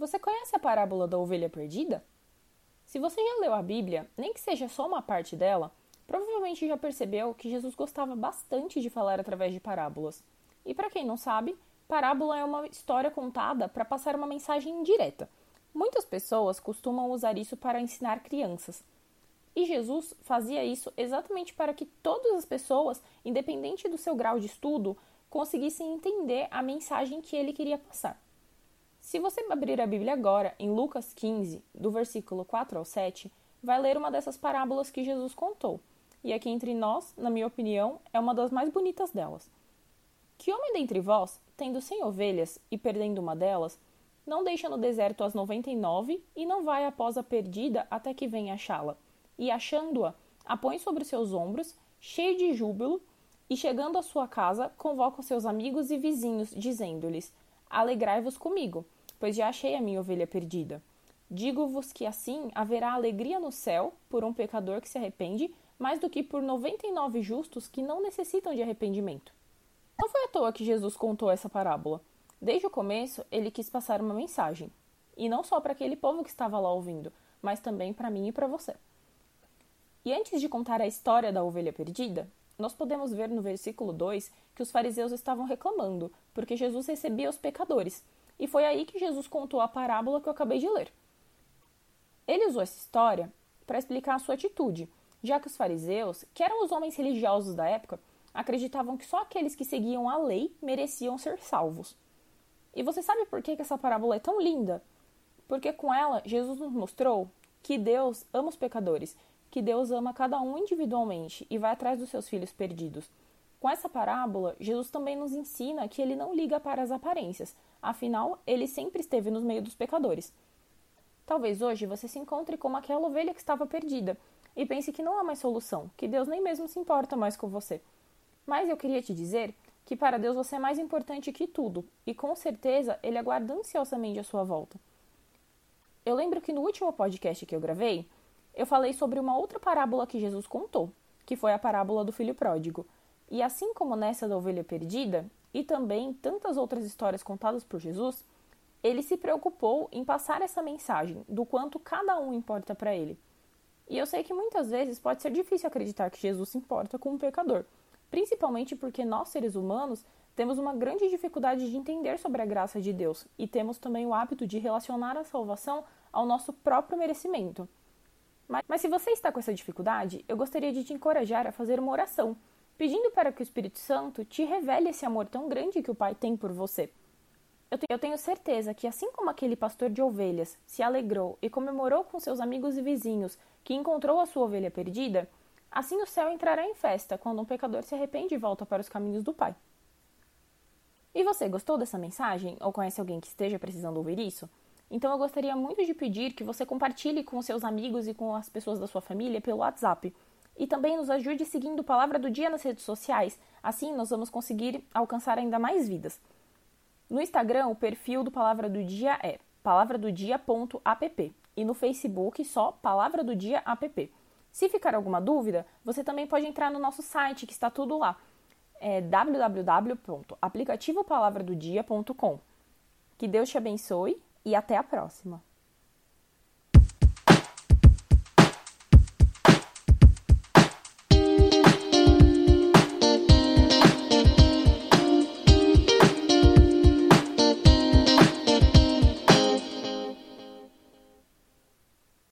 Você conhece a parábola da ovelha perdida? Se você já leu a Bíblia, nem que seja só uma parte dela, provavelmente já percebeu que Jesus gostava bastante de falar através de parábolas. E para quem não sabe, parábola é uma história contada para passar uma mensagem direta. Muitas pessoas costumam usar isso para ensinar crianças. E Jesus fazia isso exatamente para que todas as pessoas, independente do seu grau de estudo, conseguissem entender a mensagem que ele queria passar. Se você abrir a Bíblia agora, em Lucas 15, do versículo 4 ao 7, vai ler uma dessas parábolas que Jesus contou. E aqui entre nós, na minha opinião, é uma das mais bonitas delas. Que homem dentre vós, tendo cem ovelhas e perdendo uma delas, não deixa no deserto as noventa e nove e não vai após a perdida até que venha achá-la? E achando-a, a põe sobre seus ombros, cheio de júbilo, e chegando à sua casa, convoca os seus amigos e vizinhos, dizendo-lhes: Alegrai-vos comigo, pois já achei a minha ovelha perdida. Digo-vos que assim haverá alegria no céu por um pecador que se arrepende, mais do que por noventa e nove justos que não necessitam de arrependimento. Não foi à toa que Jesus contou essa parábola. Desde o começo, ele quis passar uma mensagem. E não só para aquele povo que estava lá ouvindo, mas também para mim e para você. E antes de contar a história da ovelha perdida, nós podemos ver no versículo 2 que os fariseus estavam reclamando, porque Jesus recebia os pecadores. E foi aí que Jesus contou a parábola que eu acabei de ler. Ele usou essa história para explicar a sua atitude, já que os fariseus, que eram os homens religiosos da época, acreditavam que só aqueles que seguiam a lei mereciam ser salvos. E você sabe por que, essa parábola é tão linda? Porque com ela, Jesus nos mostrou que Deus ama os pecadores que Deus ama cada um individualmente e vai atrás dos seus filhos perdidos. Com essa parábola, Jesus também nos ensina que ele não liga para as aparências, afinal, ele sempre esteve no meio dos pecadores. Talvez hoje você se encontre como aquela ovelha que estava perdida e pense que não há mais solução, que Deus nem mesmo se importa mais com você. Mas eu queria te dizer que para Deus você é mais importante que tudo e com certeza ele aguarda ansiosamente a sua volta. Eu lembro que no último podcast que eu gravei, eu falei sobre uma outra parábola que Jesus contou, que foi a parábola do filho pródigo. E assim como nessa da ovelha perdida, e também tantas outras histórias contadas por Jesus, ele se preocupou em passar essa mensagem do quanto cada um importa para ele. E eu sei que muitas vezes pode ser difícil acreditar que Jesus se importa com um pecador, principalmente porque nós, seres humanos, temos uma grande dificuldade de entender sobre a graça de Deus e temos também o hábito de relacionar a salvação ao nosso próprio merecimento. Mas, mas se você está com essa dificuldade, eu gostaria de te encorajar a fazer uma oração, pedindo para que o Espírito Santo te revele esse amor tão grande que o Pai tem por você. Eu tenho certeza que, assim como aquele pastor de ovelhas se alegrou e comemorou com seus amigos e vizinhos que encontrou a sua ovelha perdida, assim o céu entrará em festa quando um pecador se arrepende e volta para os caminhos do Pai. E você gostou dessa mensagem? Ou conhece alguém que esteja precisando ouvir isso? Então eu gostaria muito de pedir que você compartilhe com seus amigos e com as pessoas da sua família pelo WhatsApp. E também nos ajude seguindo Palavra do Dia nas redes sociais, assim nós vamos conseguir alcançar ainda mais vidas. No Instagram, o perfil do Palavra do Dia é palavradodia.app e no Facebook só Palavra do Dia app. Se ficar alguma dúvida, você também pode entrar no nosso site que está tudo lá. É www.aplicativopalavradodia.com. Que Deus te abençoe e até a próxima!